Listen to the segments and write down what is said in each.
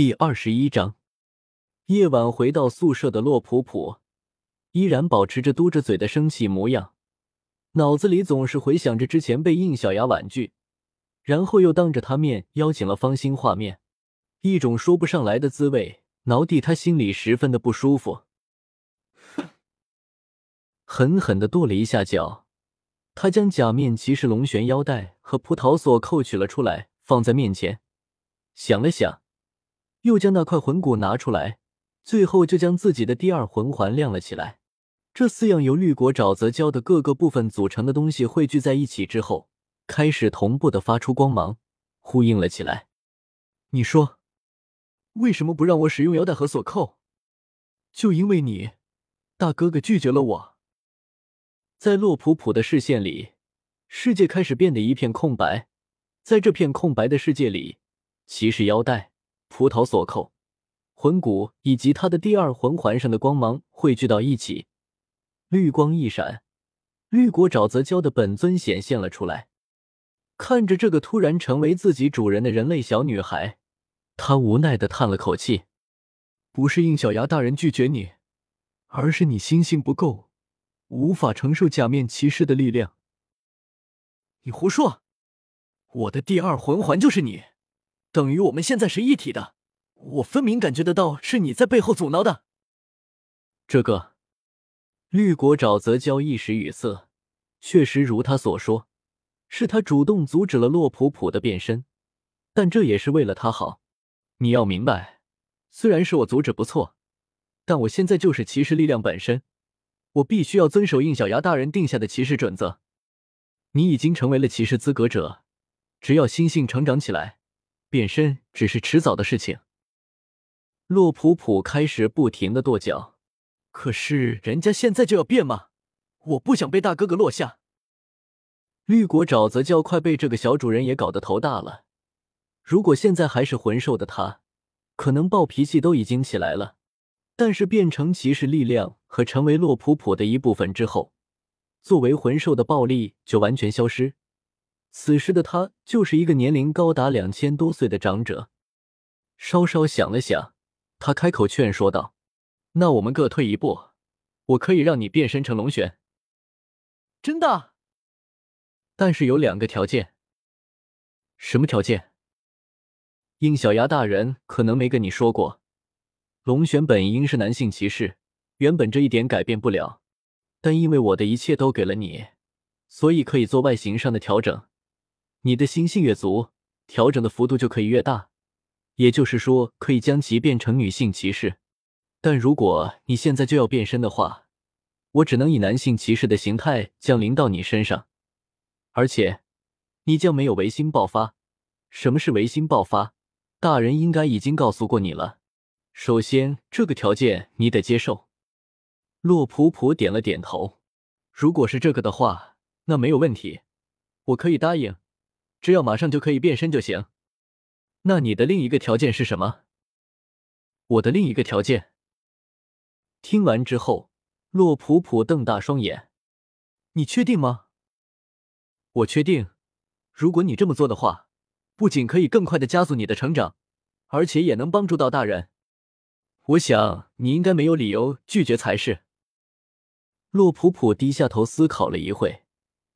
第二十一章，夜晚回到宿舍的洛普普依然保持着嘟着嘴的生气模样，脑子里总是回想着之前被应小牙婉拒，然后又当着他面邀请了方心画面，一种说不上来的滋味，挠地他心里十分的不舒服。狠狠的跺了一下脚，他将假面骑士龙旋腰带和葡萄锁扣取了出来，放在面前，想了想。又将那块魂骨拿出来，最后就将自己的第二魂环亮了起来。这四样由绿果沼泽礁的各个部分组成的东西汇聚在一起之后，开始同步的发出光芒，呼应了起来。你说，为什么不让我使用腰带和锁扣？就因为你，大哥哥拒绝了我。在洛普普的视线里，世界开始变得一片空白。在这片空白的世界里，骑士腰带。葡萄锁扣、魂骨以及他的第二魂环上的光芒汇聚到一起，绿光一闪，绿果沼泽礁的本尊显现了出来。看着这个突然成为自己主人的人类小女孩，他无奈的叹了口气：“不是应小牙大人拒绝你，而是你心性不够，无法承受假面骑士的力量。”你胡说！我的第二魂环就是你。等于我们现在是一体的，我分明感觉得到是你在背后阻挠的。这个绿果沼泽礁一时语塞，确实如他所说，是他主动阻止了洛普普的变身，但这也是为了他好。你要明白，虽然是我阻止不错，但我现在就是骑士力量本身，我必须要遵守应小牙大人定下的骑士准则。你已经成为了骑士资格者，只要心性成长起来。变身只是迟早的事情。洛普普开始不停的跺脚，可是人家现在就要变吗？我不想被大哥哥落下。绿果沼泽教快被这个小主人也搞得头大了。如果现在还是魂兽的他，可能暴脾气都已经起来了。但是变成骑士力量和成为洛普普的一部分之后，作为魂兽的暴力就完全消失。此时的他就是一个年龄高达两千多岁的长者。稍稍想了想，他开口劝说道：“那我们各退一步，我可以让你变身成龙玄。”真的？但是有两个条件。什么条件？应小牙大人可能没跟你说过，龙玄本应是男性骑士，原本这一点改变不了，但因为我的一切都给了你，所以可以做外形上的调整。你的心性越足，调整的幅度就可以越大，也就是说，可以将其变成女性骑士。但如果你现在就要变身的话，我只能以男性骑士的形态降临到你身上，而且你将没有唯心爆发。什么是唯心爆发？大人应该已经告诉过你了。首先，这个条件你得接受。洛普普点了点头。如果是这个的话，那没有问题，我可以答应。只要马上就可以变身就行。那你的另一个条件是什么？我的另一个条件。听完之后，洛普普瞪大双眼：“你确定吗？”“我确定。如果你这么做的话，不仅可以更快的加速你的成长，而且也能帮助到大人。我想你应该没有理由拒绝才是。”洛普普低下头思考了一会，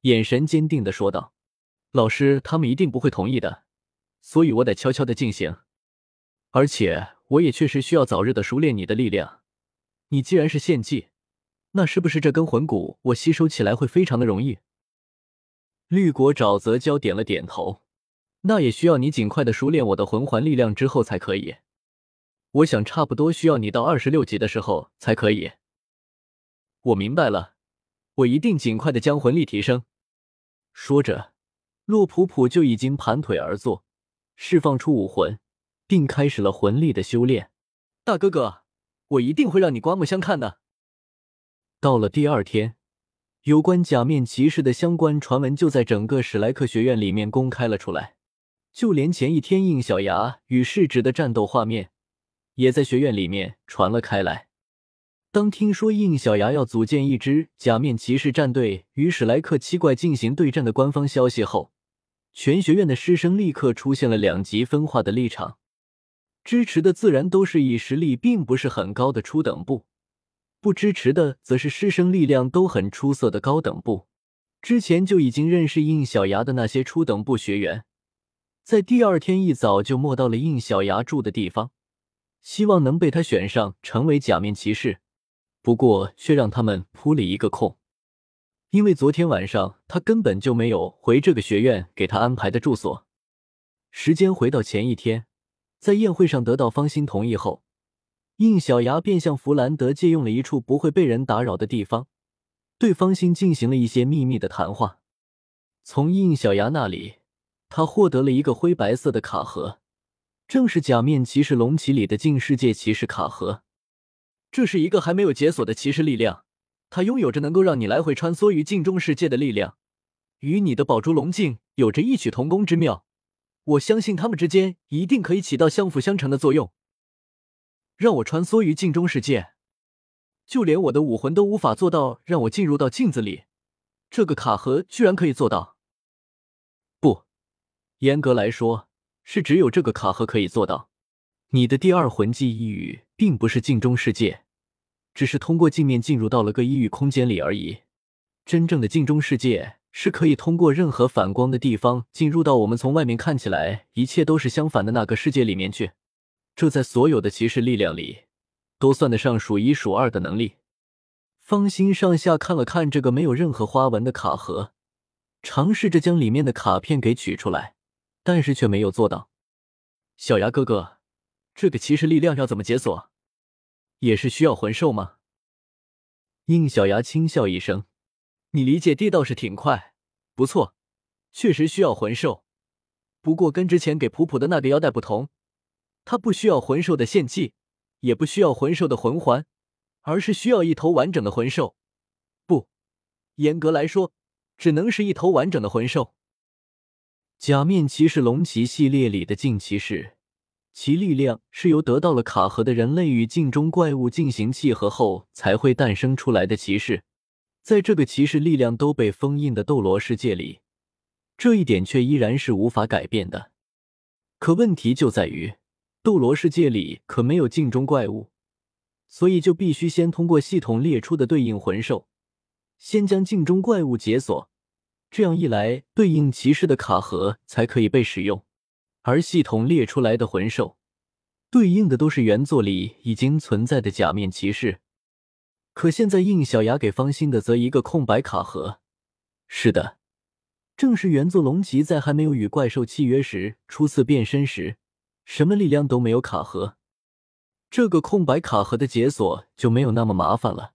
眼神坚定的说道。老师，他们一定不会同意的，所以我得悄悄的进行。而且，我也确实需要早日的熟练你的力量。你既然是献祭，那是不是这根魂骨我吸收起来会非常的容易？绿果沼泽礁点了点头。那也需要你尽快的熟练我的魂环力量之后才可以。我想差不多需要你到二十六级的时候才可以。我明白了，我一定尽快的将魂力提升。说着。洛普普就已经盘腿而坐，释放出武魂，并开始了魂力的修炼。大哥哥，我一定会让你刮目相看的。到了第二天，有关假面骑士的相关传闻就在整个史莱克学院里面公开了出来，就连前一天应小牙与世侄的战斗画面，也在学院里面传了开来。当听说应小牙要组建一支假面骑士战队与史莱克七怪进行对战的官方消息后，全学院的师生立刻出现了两极分化的立场。支持的自然都是以实力并不是很高的初等部，不支持的则是师生力量都很出色的高等部。之前就已经认识应小牙的那些初等部学员，在第二天一早就摸到了应小牙住的地方，希望能被他选上成为假面骑士。不过却让他们扑了一个空，因为昨天晚上他根本就没有回这个学院给他安排的住所。时间回到前一天，在宴会上得到方心同意后，应小牙便向弗兰德借用了一处不会被人打扰的地方，对方心进行了一些秘密的谈话。从应小牙那里，他获得了一个灰白色的卡盒，正是假面骑士龙骑里的近世界骑士卡盒。这是一个还没有解锁的骑士力量，它拥有着能够让你来回穿梭于镜中世界的力量，与你的宝珠龙镜有着异曲同工之妙。我相信他们之间一定可以起到相辅相成的作用，让我穿梭于镜中世界。就连我的武魂都无法做到让我进入到镜子里，这个卡盒居然可以做到。不，严格来说是只有这个卡盒可以做到。你的第二魂技一语并不是镜中世界。只是通过镜面进入到了个异域空间里而已。真正的镜中世界是可以通过任何反光的地方进入到我们从外面看起来一切都是相反的那个世界里面去。这在所有的骑士力量里都算得上数一数二的能力。方心上下看了看这个没有任何花纹的卡盒，尝试着将里面的卡片给取出来，但是却没有做到。小牙哥哥，这个骑士力量要怎么解锁？也是需要魂兽吗？应小牙轻笑一声：“你理解地倒是挺快，不错，确实需要魂兽。不过跟之前给普普的那个腰带不同，它不需要魂兽的献祭，也不需要魂兽的魂环，而是需要一头完整的魂兽。不，严格来说，只能是一头完整的魂兽。假面骑士龙骑系列里的镜骑士。”其力量是由得到了卡盒的人类与镜中怪物进行契合后才会诞生出来的骑士，在这个骑士力量都被封印的斗罗世界里，这一点却依然是无法改变的。可问题就在于，斗罗世界里可没有镜中怪物，所以就必须先通过系统列出的对应魂兽，先将镜中怪物解锁，这样一来，对应骑士的卡盒才可以被使用。而系统列出来的魂兽，对应的都是原作里已经存在的假面骑士。可现在应小牙给方心的则一个空白卡盒。是的，正是原作龙骑在还没有与怪兽契约时初次变身时，什么力量都没有卡盒。这个空白卡盒的解锁就没有那么麻烦了。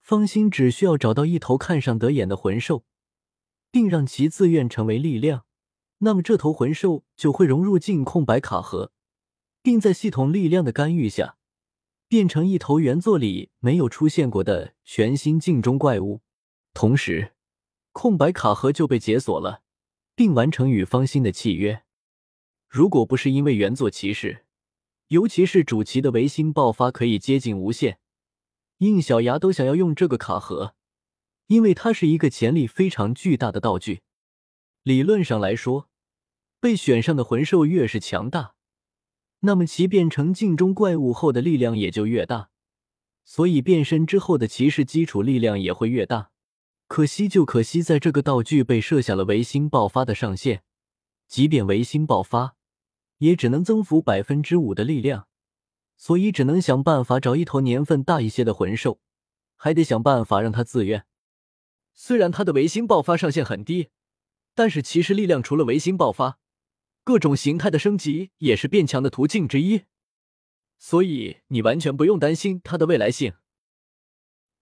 方心只需要找到一头看上得眼的魂兽，并让其自愿成为力量。那么这头魂兽就会融入进空白卡盒，并在系统力量的干预下，变成一头原作里没有出现过的全新镜中怪物。同时，空白卡盒就被解锁了，并完成与方心的契约。如果不是因为原作骑士，尤其是主骑的维新爆发可以接近无限，应小牙都想要用这个卡盒，因为它是一个潜力非常巨大的道具。理论上来说，被选上的魂兽越是强大，那么其变成镜中怪物后的力量也就越大，所以变身之后的骑士基础力量也会越大。可惜就可惜，在这个道具被设下了维新爆发的上限，即便维新爆发，也只能增幅百分之五的力量，所以只能想办法找一头年份大一些的魂兽，还得想办法让它自愿。虽然它的维新爆发上限很低。但是骑士力量除了维新爆发，各种形态的升级也是变强的途径之一，所以你完全不用担心它的未来性。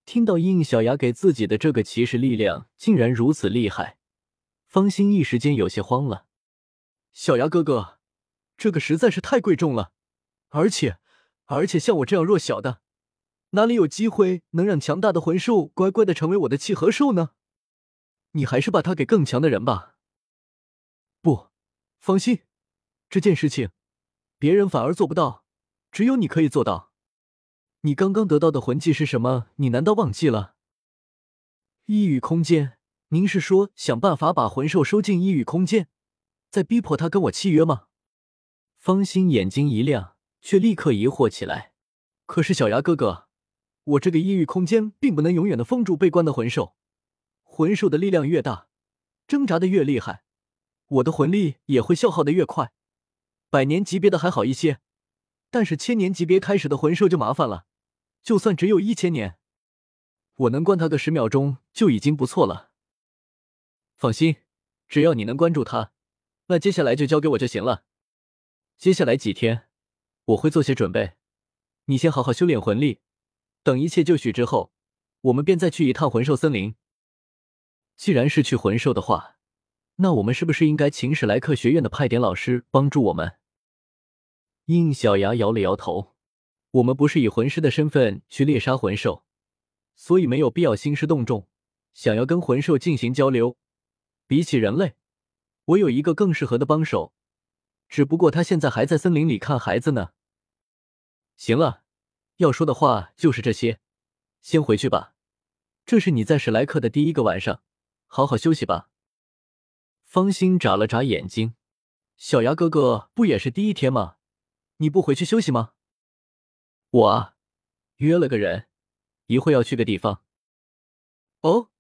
听到应小牙给自己的这个骑士力量竟然如此厉害，方心一时间有些慌了。小牙哥哥，这个实在是太贵重了，而且而且像我这样弱小的，哪里有机会能让强大的魂兽乖乖的成为我的契合兽呢？你还是把他给更强的人吧。不，放心，这件事情别人反而做不到，只有你可以做到。你刚刚得到的魂技是什么？你难道忘记了？异域空间？您是说想办法把魂兽收进异域空间，再逼迫他跟我契约吗？方心眼睛一亮，却立刻疑惑起来。可是小牙哥哥，我这个异域空间并不能永远的封住被关的魂兽，魂兽的力量越大，挣扎的越厉害，我的魂力也会消耗的越快。百年级别的还好一些，但是千年级别开始的魂兽就麻烦了。就算只有一千年，我能关他个十秒钟就已经不错了。放心，只要你能关注他，那接下来就交给我就行了。接下来几天，我会做些准备。你先好好修炼魂力，等一切就绪之后，我们便再去一趟魂兽森林。既然是去魂兽的话，那我们是不是应该请史莱克学院的派点老师帮助我们？应小牙摇了摇头，我们不是以魂师的身份去猎杀魂兽，所以没有必要兴师动众，想要跟魂兽进行交流。比起人类，我有一个更适合的帮手，只不过他现在还在森林里看孩子呢。行了，要说的话就是这些，先回去吧。这是你在史莱克的第一个晚上，好好休息吧。方心眨了眨眼睛，小牙哥哥不也是第一天吗？你不回去休息吗？我啊，约了个人，一会要去个地方。哦，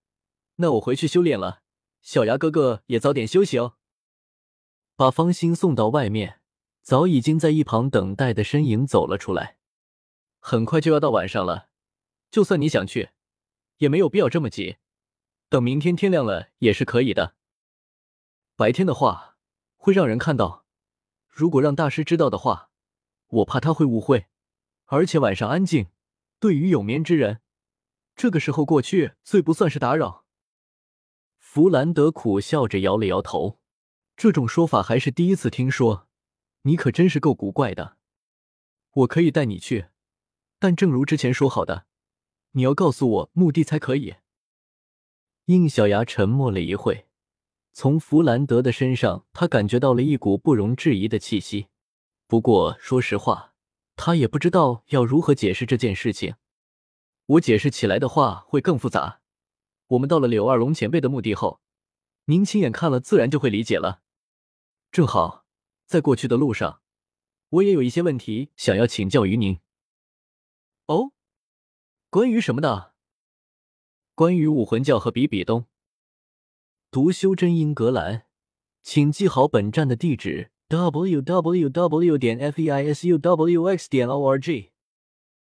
那我回去修炼了。小牙哥哥也早点休息哦。把方心送到外面。早已经在一旁等待的身影走了出来，很快就要到晚上了，就算你想去，也没有必要这么急，等明天天亮了也是可以的。白天的话会让人看到，如果让大师知道的话，我怕他会误会。而且晚上安静，对于有眠之人，这个时候过去最不算是打扰。弗兰德苦笑着摇了摇头，这种说法还是第一次听说。你可真是够古怪的，我可以带你去，但正如之前说好的，你要告诉我目的才可以。应小牙沉默了一会，从弗兰德的身上，他感觉到了一股不容置疑的气息。不过说实话，他也不知道要如何解释这件事情。我解释起来的话会更复杂。我们到了柳二龙前辈的墓地后，您亲眼看了，自然就会理解了。正好。在过去的路上，我也有一些问题想要请教于您。哦，关于什么的？关于武魂教和比比东。读修真英格兰，请记好本站的地址：w w w. 点 f e i s u w x. 点 o r g。